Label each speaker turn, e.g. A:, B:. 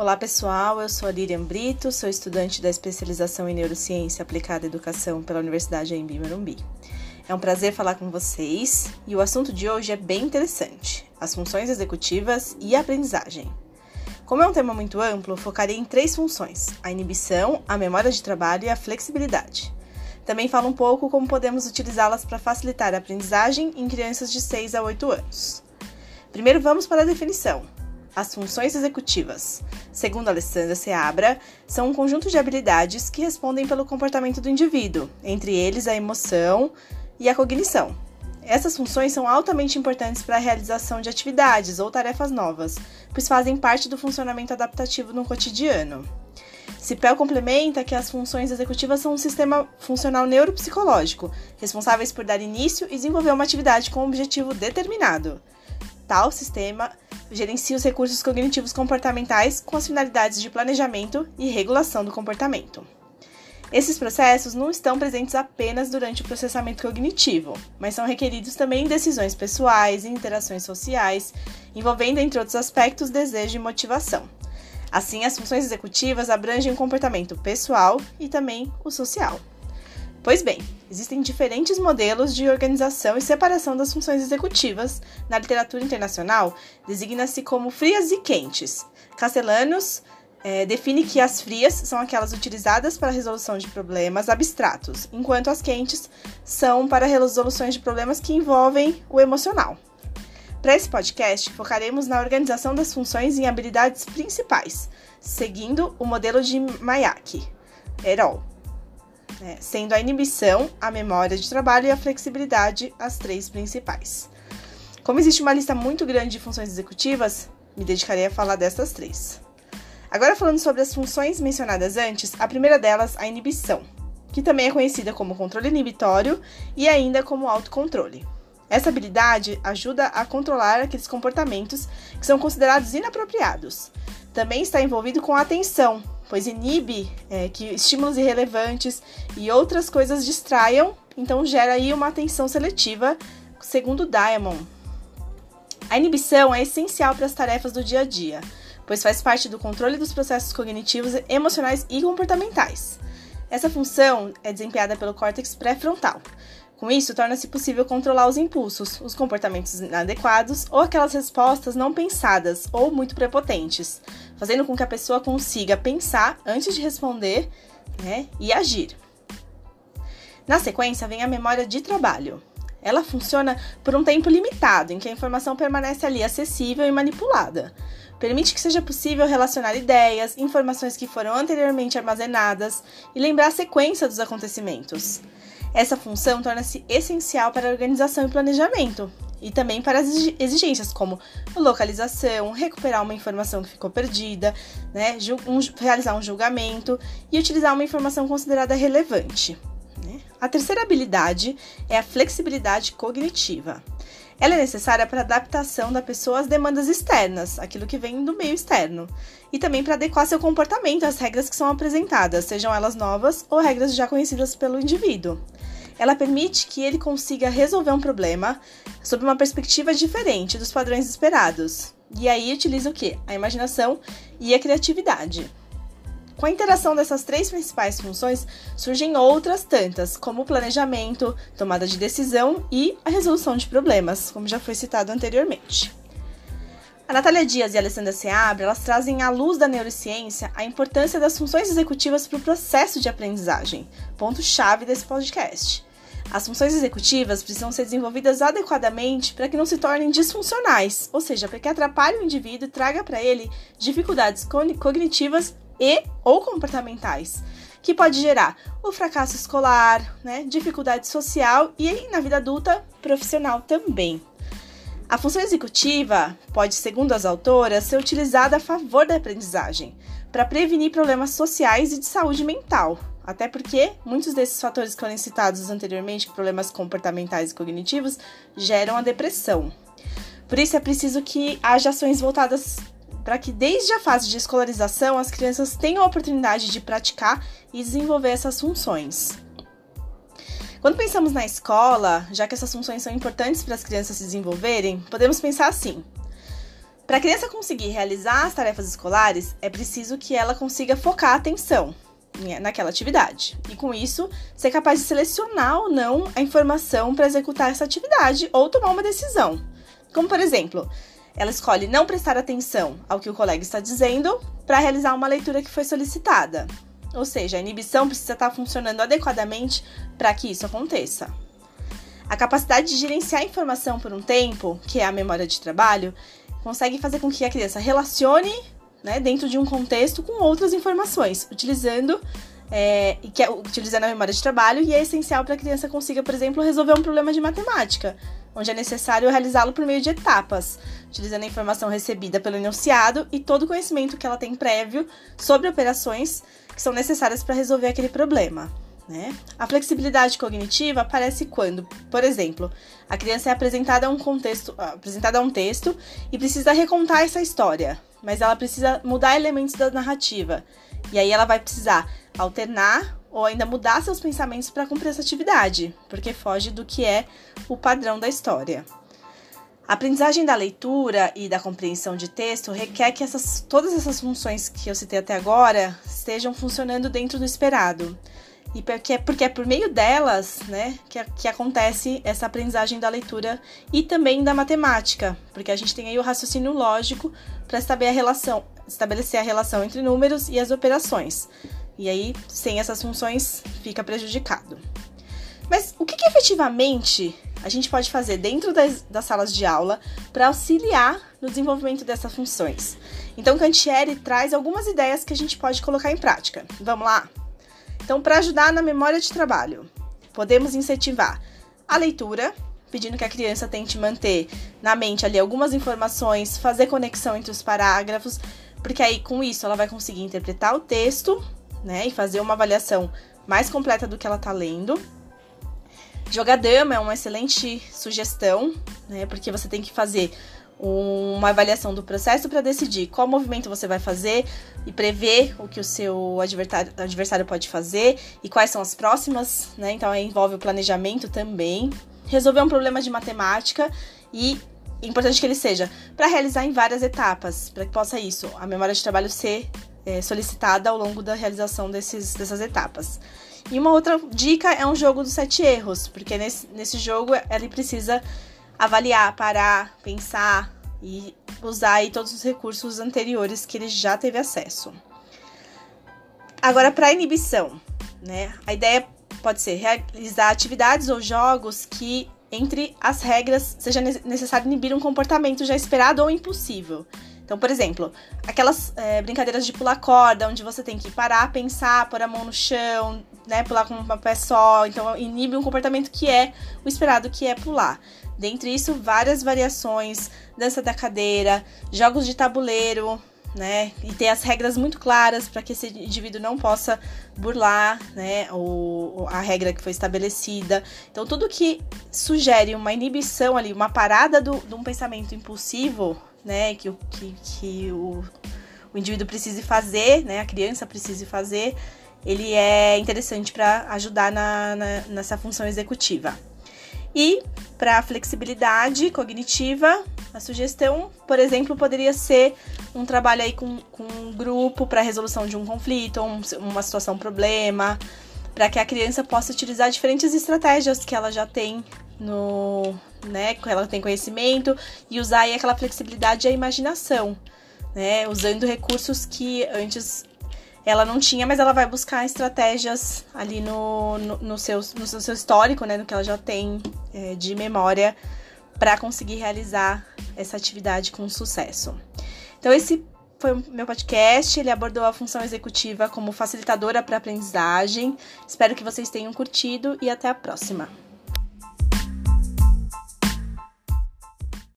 A: Olá pessoal, eu sou a Lilian Brito, sou estudante da especialização em Neurociência Aplicada à Educação pela Universidade Embi. É um prazer falar com vocês e o assunto de hoje é bem interessante: as funções executivas e a aprendizagem. Como é um tema muito amplo, focarei em três funções: a inibição, a memória de trabalho e a flexibilidade. Também falo um pouco como podemos utilizá-las para facilitar a aprendizagem em crianças de 6 a 8 anos. Primeiro vamos para a definição. As funções executivas, segundo Alessandra Seabra, são um conjunto de habilidades que respondem pelo comportamento do indivíduo, entre eles a emoção e a cognição. Essas funções são altamente importantes para a realização de atividades ou tarefas novas, pois fazem parte do funcionamento adaptativo no cotidiano. Cipel complementa que as funções executivas são um sistema funcional neuropsicológico, responsáveis por dar início e desenvolver uma atividade com um objetivo determinado. Tal sistema gerencia os recursos cognitivos comportamentais com as finalidades de planejamento e regulação do comportamento. Esses processos não estão presentes apenas durante o processamento cognitivo, mas são requeridos também em decisões pessoais e interações sociais, envolvendo, entre outros aspectos, desejo e motivação. Assim, as funções executivas abrangem o comportamento pessoal e também o social. Pois bem, existem diferentes modelos de organização e separação das funções executivas. Na literatura internacional, designa-se como frias e quentes. Castellanos é, define que as frias são aquelas utilizadas para a resolução de problemas abstratos, enquanto as quentes são para resoluções de problemas que envolvem o emocional. Para esse podcast, focaremos na organização das funções em habilidades principais, seguindo o modelo de Mayaki, Erol né, sendo a inibição, a memória de trabalho e a flexibilidade as três principais. Como existe uma lista muito grande de funções executivas, me dedicarei a falar dessas três. Agora falando sobre as funções mencionadas antes, a primeira delas, a inibição, que também é conhecida como controle inibitório e ainda como autocontrole. Essa habilidade ajuda a controlar aqueles comportamentos que são considerados inapropriados. Também está envolvido com a atenção, pois inibe é, que estímulos irrelevantes e outras coisas distraiam, então gera aí uma atenção seletiva, segundo Diamond. A inibição é essencial para as tarefas do dia a dia, pois faz parte do controle dos processos cognitivos, emocionais e comportamentais. Essa função é desempenhada pelo córtex pré-frontal, com isso, torna-se possível controlar os impulsos, os comportamentos inadequados ou aquelas respostas não pensadas ou muito prepotentes, fazendo com que a pessoa consiga pensar antes de responder né, e agir. Na sequência, vem a memória de trabalho. Ela funciona por um tempo limitado, em que a informação permanece ali acessível e manipulada. Permite que seja possível relacionar ideias, informações que foram anteriormente armazenadas e lembrar a sequência dos acontecimentos. Essa função torna-se essencial para a organização e planejamento, e também para as exigências como localização, recuperar uma informação que ficou perdida, né, um, realizar um julgamento e utilizar uma informação considerada relevante. Né? A terceira habilidade é a flexibilidade cognitiva. Ela é necessária para adaptação da pessoa às demandas externas, aquilo que vem do meio externo, e também para adequar seu comportamento às regras que são apresentadas, sejam elas novas ou regras já conhecidas pelo indivíduo. Ela permite que ele consiga resolver um problema sob uma perspectiva diferente dos padrões esperados. E aí utiliza o que? A imaginação e a criatividade. Com a interação dessas três principais funções, surgem outras tantas, como o planejamento, tomada de decisão e a resolução de problemas, como já foi citado anteriormente. A Natália Dias e a Alessandra Seabra, elas trazem à luz da neurociência a importância das funções executivas para o processo de aprendizagem, ponto-chave desse podcast. As funções executivas precisam ser desenvolvidas adequadamente para que não se tornem disfuncionais, ou seja, para que atrapalhe o indivíduo e traga para ele dificuldades cognitivas e ou comportamentais, que pode gerar o fracasso escolar, né, dificuldade social e na vida adulta profissional também. A função executiva pode, segundo as autoras, ser utilizada a favor da aprendizagem, para prevenir problemas sociais e de saúde mental, até porque muitos desses fatores que foram citados anteriormente, problemas comportamentais e cognitivos, geram a depressão. Por isso é preciso que haja ações voltadas para que desde a fase de escolarização as crianças tenham a oportunidade de praticar e desenvolver essas funções. Quando pensamos na escola, já que essas funções são importantes para as crianças se desenvolverem, podemos pensar assim: Para a criança conseguir realizar as tarefas escolares, é preciso que ela consiga focar a atenção naquela atividade. E com isso, ser capaz de selecionar ou não a informação para executar essa atividade ou tomar uma decisão. Como, por exemplo, ela escolhe não prestar atenção ao que o colega está dizendo para realizar uma leitura que foi solicitada. Ou seja, a inibição precisa estar funcionando adequadamente para que isso aconteça. A capacidade de gerenciar a informação por um tempo, que é a memória de trabalho, consegue fazer com que a criança relacione né, dentro de um contexto com outras informações, utilizando é, que é, utilizando a memória de trabalho e é essencial para a criança consiga, por exemplo, resolver um problema de matemática, onde é necessário realizá-lo por meio de etapas, utilizando a informação recebida pelo enunciado e todo o conhecimento que ela tem prévio sobre operações que são necessárias para resolver aquele problema. Né? A flexibilidade cognitiva aparece quando, por exemplo, a criança é apresentada a um contexto, apresentada a um texto e precisa recontar essa história, mas ela precisa mudar elementos da narrativa. E aí ela vai precisar alternar ou ainda mudar seus pensamentos para cumprir essa atividade, porque foge do que é o padrão da história. A aprendizagem da leitura e da compreensão de texto requer que essas, todas essas funções que eu citei até agora estejam funcionando dentro do esperado. E porque, porque é por meio delas né, que, que acontece essa aprendizagem da leitura e também da matemática, porque a gente tem aí o raciocínio lógico para estabelecer a relação, entre números e as operações. E aí, sem essas funções, fica prejudicado. Mas o que, que efetivamente a gente pode fazer dentro das, das salas de aula para auxiliar no desenvolvimento dessas funções? Então, Cantieri traz algumas ideias que a gente pode colocar em prática. Vamos lá? Então, para ajudar na memória de trabalho, podemos incentivar a leitura, pedindo que a criança tente manter na mente ali algumas informações, fazer conexão entre os parágrafos, porque aí com isso ela vai conseguir interpretar o texto, né, e fazer uma avaliação mais completa do que ela está lendo. Jogar dama é uma excelente sugestão, né, porque você tem que fazer uma avaliação do processo para decidir qual movimento você vai fazer e prever o que o seu adversário, pode fazer e quais são as próximas, né? Então envolve o planejamento também. Resolver um problema de matemática e importante que ele seja para realizar em várias etapas, para que possa isso, a memória de trabalho ser é, solicitada ao longo da realização desses, dessas etapas. E uma outra dica é um jogo dos sete erros, porque nesse, nesse jogo ele precisa avaliar, parar, pensar e usar aí todos os recursos anteriores que ele já teve acesso. Agora, para inibição, né? A ideia pode ser realizar atividades ou jogos que, entre as regras, seja necessário inibir um comportamento já esperado ou impossível. Então, por exemplo, aquelas é, brincadeiras de pular corda, onde você tem que parar, pensar, pôr a mão no chão, né, pular com uma pé só. Então, inibe um comportamento que é o esperado, que é pular. Dentre isso, várias variações, dança da cadeira, jogos de tabuleiro, né? E ter as regras muito claras para que esse indivíduo não possa burlar, né? A regra que foi estabelecida. Então, tudo que sugere uma inibição ali, uma parada do, de um pensamento impulsivo, né? Que, que, que o, o indivíduo precise fazer, né? A criança precise fazer, ele é interessante para ajudar na, na, nessa função executiva. E para flexibilidade cognitiva, a sugestão, por exemplo, poderia ser um trabalho aí com, com um grupo para resolução de um conflito, um, uma situação problema, para que a criança possa utilizar diferentes estratégias que ela já tem no, né, que ela tem conhecimento e usar aí aquela flexibilidade e a imaginação, né, usando recursos que antes ela não tinha, mas ela vai buscar estratégias ali no, no, no, seu, no seu histórico, né, no que ela já tem é, de memória para conseguir realizar essa atividade com sucesso. Então esse foi o meu podcast, ele abordou a função executiva como facilitadora para aprendizagem. Espero que vocês tenham curtido e até a próxima.